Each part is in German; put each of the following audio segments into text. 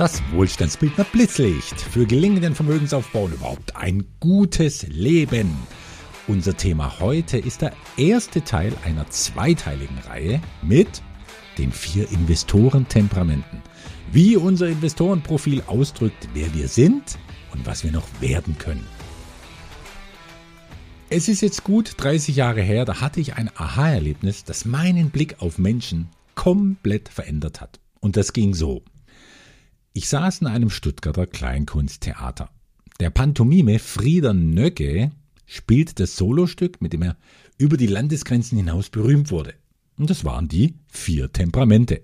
Das Wohlstandsbildner Blitzlicht für gelingenden Vermögensaufbau und überhaupt ein gutes Leben. Unser Thema heute ist der erste Teil einer zweiteiligen Reihe mit den vier Investorentemperamenten. Wie unser Investorenprofil ausdrückt, wer wir sind und was wir noch werden können. Es ist jetzt gut 30 Jahre her, da hatte ich ein Aha-Erlebnis, das meinen Blick auf Menschen komplett verändert hat. Und das ging so. Ich saß in einem Stuttgarter Kleinkunsttheater. Der Pantomime Frieder Nögge spielt das Solostück, mit dem er über die Landesgrenzen hinaus berühmt wurde. Und das waren die vier Temperamente.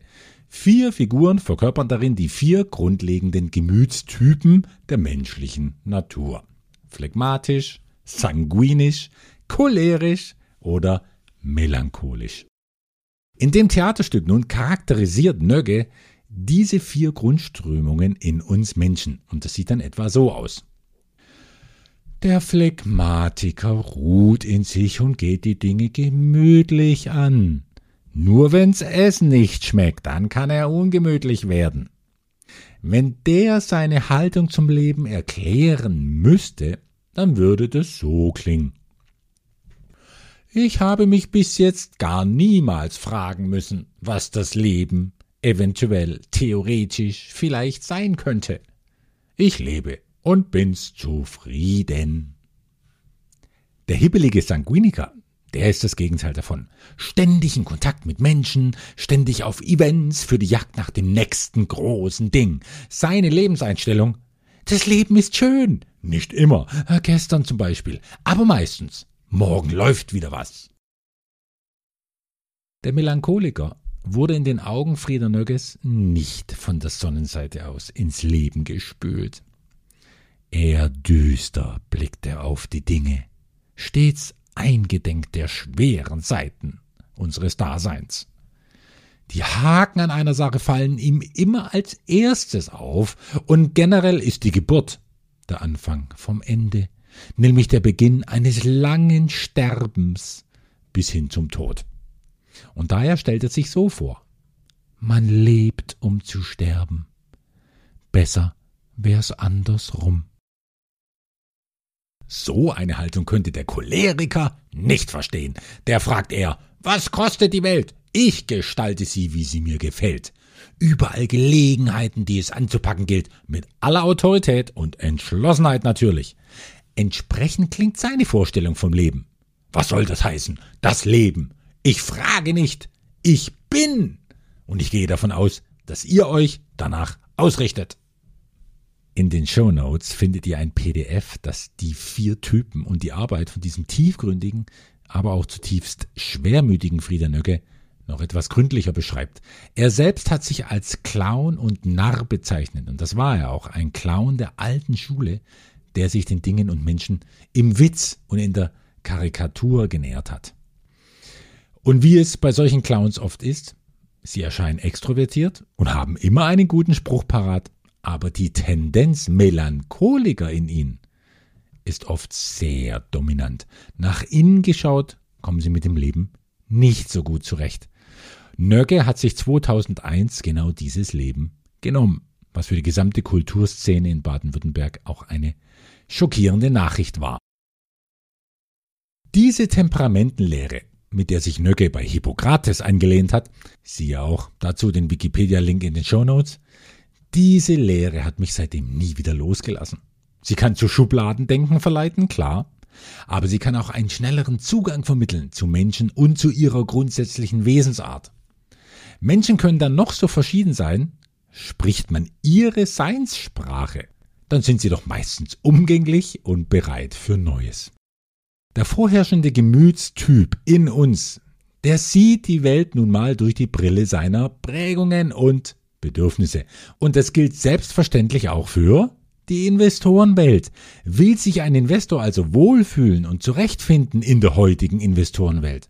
Vier Figuren verkörpern darin die vier grundlegenden Gemütstypen der menschlichen Natur. Phlegmatisch, sanguinisch, cholerisch oder melancholisch. In dem Theaterstück nun charakterisiert Nögge diese vier Grundströmungen in uns Menschen. Und das sieht dann etwa so aus. Der Phlegmatiker ruht in sich und geht die Dinge gemütlich an. Nur wenn's es nicht schmeckt, dann kann er ungemütlich werden. Wenn der seine Haltung zum Leben erklären müsste, dann würde das so klingen. Ich habe mich bis jetzt gar niemals fragen müssen, was das Leben eventuell theoretisch vielleicht sein könnte. Ich lebe und bin's zufrieden. Der hibbelige Sanguiniker, der ist das Gegenteil davon. Ständig in Kontakt mit Menschen, ständig auf Events für die Jagd nach dem nächsten großen Ding. Seine Lebenseinstellung, das Leben ist schön. Nicht immer, äh, gestern zum Beispiel, aber meistens. Morgen läuft wieder was. Der Melancholiker wurde in den Augen Frieder Nögges nicht von der Sonnenseite aus ins Leben gespült. Eher düster blickt er auf die Dinge, stets eingedenk der schweren Seiten unseres Daseins. Die Haken an einer Sache fallen ihm immer als erstes auf, und generell ist die Geburt der Anfang vom Ende, nämlich der Beginn eines langen Sterbens bis hin zum Tod. Und daher stellt er sich so vor. Man lebt, um zu sterben. Besser wär's andersrum. So eine Haltung könnte der Choleriker nicht verstehen. Der fragt er, was kostet die Welt? Ich gestalte sie, wie sie mir gefällt. Überall Gelegenheiten, die es anzupacken gilt, mit aller Autorität und Entschlossenheit natürlich. Entsprechend klingt seine Vorstellung vom Leben. Was soll das heißen? Das Leben. Ich frage nicht, ich bin. Und ich gehe davon aus, dass ihr euch danach ausrichtet. In den Show Notes findet ihr ein PDF, das die vier Typen und die Arbeit von diesem tiefgründigen, aber auch zutiefst schwermütigen Frieder Nöcke noch etwas gründlicher beschreibt. Er selbst hat sich als Clown und Narr bezeichnet, und das war er auch, ein Clown der alten Schule, der sich den Dingen und Menschen im Witz und in der Karikatur genähert hat. Und wie es bei solchen Clowns oft ist, sie erscheinen extrovertiert und haben immer einen guten Spruch parat, aber die Tendenz Melancholiker in ihnen ist oft sehr dominant. Nach innen geschaut kommen sie mit dem Leben nicht so gut zurecht. Nöcke hat sich 2001 genau dieses Leben genommen, was für die gesamte Kulturszene in Baden-Württemberg auch eine schockierende Nachricht war. Diese Temperamentenlehre mit der sich Nöcke bei Hippokrates angelehnt hat, siehe auch dazu den Wikipedia-Link in den Show Notes, diese Lehre hat mich seitdem nie wieder losgelassen. Sie kann zu Schubladendenken verleiten, klar, aber sie kann auch einen schnelleren Zugang vermitteln zu Menschen und zu ihrer grundsätzlichen Wesensart. Menschen können dann noch so verschieden sein, spricht man ihre Seinssprache, dann sind sie doch meistens umgänglich und bereit für Neues. Der vorherrschende Gemütstyp in uns, der sieht die Welt nun mal durch die Brille seiner Prägungen und Bedürfnisse. Und das gilt selbstverständlich auch für die Investorenwelt. Will sich ein Investor also wohlfühlen und zurechtfinden in der heutigen Investorenwelt,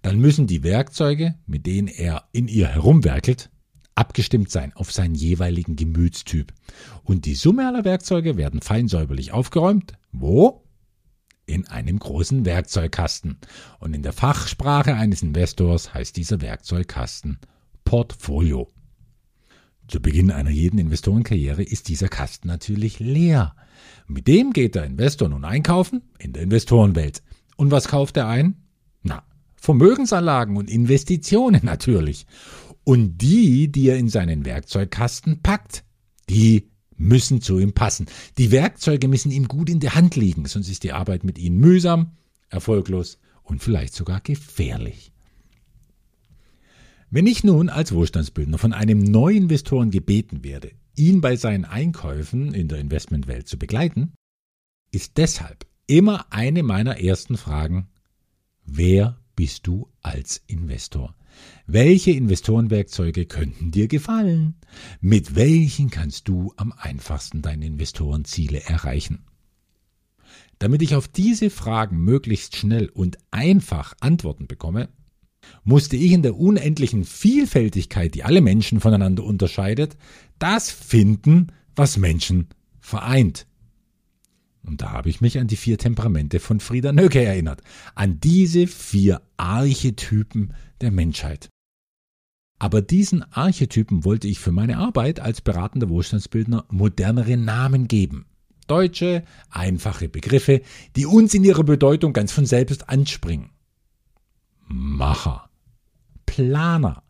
dann müssen die Werkzeuge, mit denen er in ihr herumwerkelt, abgestimmt sein auf seinen jeweiligen Gemütstyp. Und die Summe aller Werkzeuge werden fein säuberlich aufgeräumt. Wo? In einem großen Werkzeugkasten. Und in der Fachsprache eines Investors heißt dieser Werkzeugkasten Portfolio. Zu Beginn einer jeden Investorenkarriere ist dieser Kasten natürlich leer. Mit dem geht der Investor nun einkaufen in der Investorenwelt. Und was kauft er ein? Na, Vermögensanlagen und Investitionen natürlich. Und die, die er in seinen Werkzeugkasten packt, die müssen zu ihm passen. Die Werkzeuge müssen ihm gut in der Hand liegen, sonst ist die Arbeit mit ihnen mühsam, erfolglos und vielleicht sogar gefährlich. Wenn ich nun als Wohlstandsbildner von einem Neuinvestoren gebeten werde, ihn bei seinen Einkäufen in der Investmentwelt zu begleiten, ist deshalb immer eine meiner ersten Fragen, wer bist du als Investor? Welche Investorenwerkzeuge könnten dir gefallen? Mit welchen kannst du am einfachsten deine Investorenziele erreichen? Damit ich auf diese Fragen möglichst schnell und einfach Antworten bekomme, musste ich in der unendlichen Vielfältigkeit, die alle Menschen voneinander unterscheidet, das finden, was Menschen vereint. Und da habe ich mich an die vier Temperamente von Frieda Nöcke erinnert, an diese vier Archetypen der Menschheit. Aber diesen Archetypen wollte ich für meine Arbeit als beratender Wohlstandsbildner modernere Namen geben. Deutsche, einfache Begriffe, die uns in ihrer Bedeutung ganz von selbst anspringen. Macher, Planer,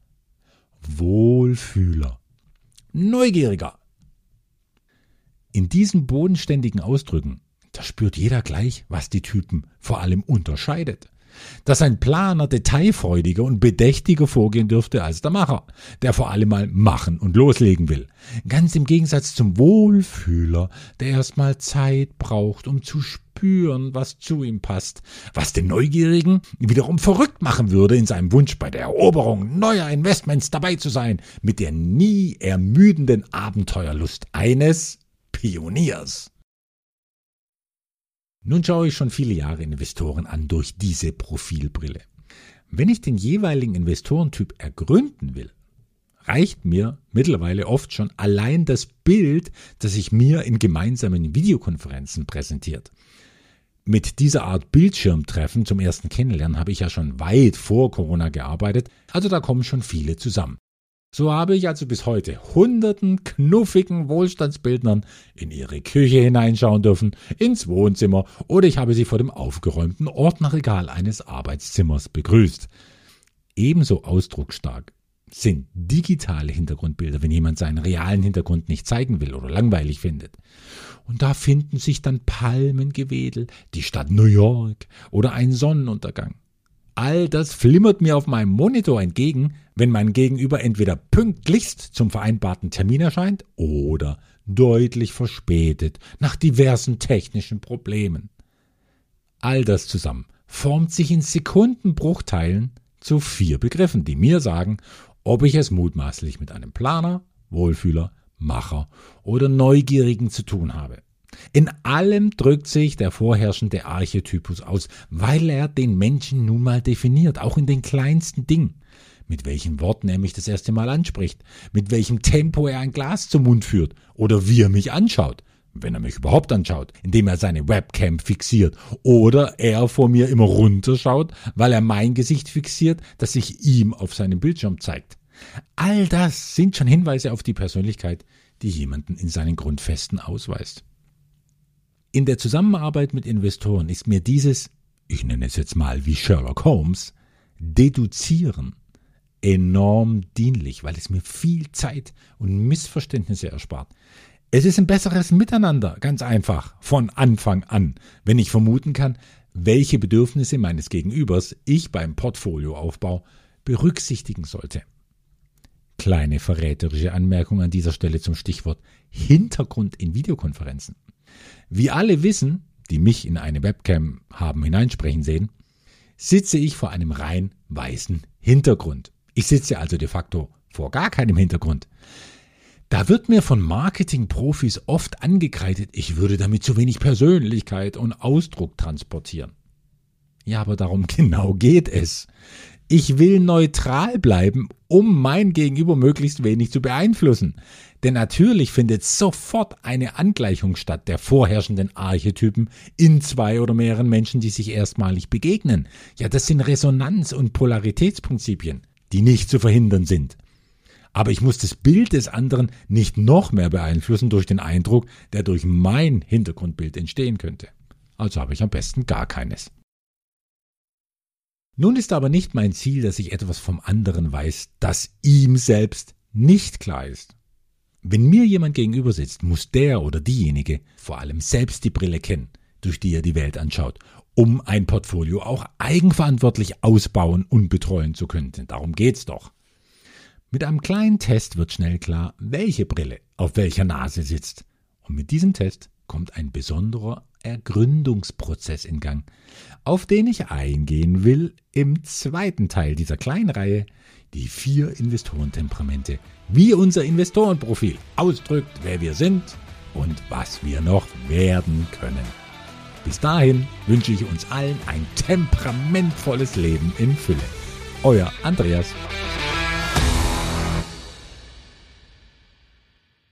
Wohlfühler, Neugieriger. In diesen bodenständigen Ausdrücken, da spürt jeder gleich, was die Typen vor allem unterscheidet. Dass ein Planer detailfreudiger und bedächtiger vorgehen dürfte als der Macher, der vor allem mal machen und loslegen will. Ganz im Gegensatz zum Wohlfühler, der erstmal Zeit braucht, um zu spüren, was zu ihm passt, was den Neugierigen wiederum verrückt machen würde in seinem Wunsch bei der Eroberung neuer Investments dabei zu sein, mit der nie ermüdenden Abenteuerlust eines Pioniers. Nun schaue ich schon viele Jahre Investoren an durch diese Profilbrille. Wenn ich den jeweiligen Investorentyp ergründen will, reicht mir mittlerweile oft schon allein das Bild, das sich mir in gemeinsamen Videokonferenzen präsentiert. Mit dieser Art Bildschirmtreffen zum ersten Kennenlernen habe ich ja schon weit vor Corona gearbeitet, also da kommen schon viele zusammen. So habe ich also bis heute hunderten knuffigen Wohlstandsbildnern in ihre Küche hineinschauen dürfen, ins Wohnzimmer oder ich habe sie vor dem aufgeräumten Ordnerregal eines Arbeitszimmers begrüßt. Ebenso ausdrucksstark sind digitale Hintergrundbilder, wenn jemand seinen realen Hintergrund nicht zeigen will oder langweilig findet. Und da finden sich dann Palmengewedel, die Stadt New York oder ein Sonnenuntergang. All das flimmert mir auf meinem Monitor entgegen, wenn mein Gegenüber entweder pünktlichst zum vereinbarten Termin erscheint oder deutlich verspätet nach diversen technischen Problemen. All das zusammen formt sich in Sekundenbruchteilen zu vier Begriffen, die mir sagen, ob ich es mutmaßlich mit einem Planer, Wohlfühler, Macher oder Neugierigen zu tun habe. In allem drückt sich der vorherrschende Archetypus aus, weil er den Menschen nun mal definiert, auch in den kleinsten Dingen. Mit welchen Worten er mich das erste Mal anspricht, mit welchem Tempo er ein Glas zum Mund führt oder wie er mich anschaut, wenn er mich überhaupt anschaut, indem er seine Webcam fixiert oder er vor mir immer runterschaut, weil er mein Gesicht fixiert, das sich ihm auf seinem Bildschirm zeigt. All das sind schon Hinweise auf die Persönlichkeit, die jemanden in seinen Grundfesten ausweist. In der Zusammenarbeit mit Investoren ist mir dieses, ich nenne es jetzt mal wie Sherlock Holmes, Deduzieren enorm dienlich, weil es mir viel Zeit und Missverständnisse erspart. Es ist ein besseres Miteinander, ganz einfach, von Anfang an, wenn ich vermuten kann, welche Bedürfnisse meines Gegenübers ich beim Portfolioaufbau berücksichtigen sollte. Kleine verräterische Anmerkung an dieser Stelle zum Stichwort Hintergrund in Videokonferenzen. Wie alle wissen, die mich in eine Webcam haben hineinsprechen sehen, sitze ich vor einem rein weißen Hintergrund. Ich sitze also de facto vor gar keinem Hintergrund. Da wird mir von Marketingprofis oft angekreidet, ich würde damit zu wenig Persönlichkeit und Ausdruck transportieren. Ja, aber darum genau geht es. Ich will neutral bleiben, um mein Gegenüber möglichst wenig zu beeinflussen. Denn natürlich findet sofort eine Angleichung statt der vorherrschenden Archetypen in zwei oder mehreren Menschen, die sich erstmalig begegnen. Ja, das sind Resonanz- und Polaritätsprinzipien, die nicht zu verhindern sind. Aber ich muss das Bild des anderen nicht noch mehr beeinflussen durch den Eindruck, der durch mein Hintergrundbild entstehen könnte. Also habe ich am besten gar keines. Nun ist aber nicht mein Ziel, dass ich etwas vom anderen weiß, das ihm selbst nicht klar ist. Wenn mir jemand gegenüber sitzt, muss der oder diejenige vor allem selbst die Brille kennen, durch die er die Welt anschaut, um ein Portfolio auch eigenverantwortlich ausbauen und betreuen zu können. Denn darum geht's doch. Mit einem kleinen Test wird schnell klar, welche Brille auf welcher Nase sitzt. Und mit diesem Test kommt ein besonderer Ergründungsprozess in Gang, auf den ich eingehen will im zweiten Teil dieser kleinen Reihe, die vier Investorentemperamente, wie unser Investorenprofil ausdrückt, wer wir sind und was wir noch werden können. Bis dahin wünsche ich uns allen ein temperamentvolles Leben in Fülle. Euer Andreas.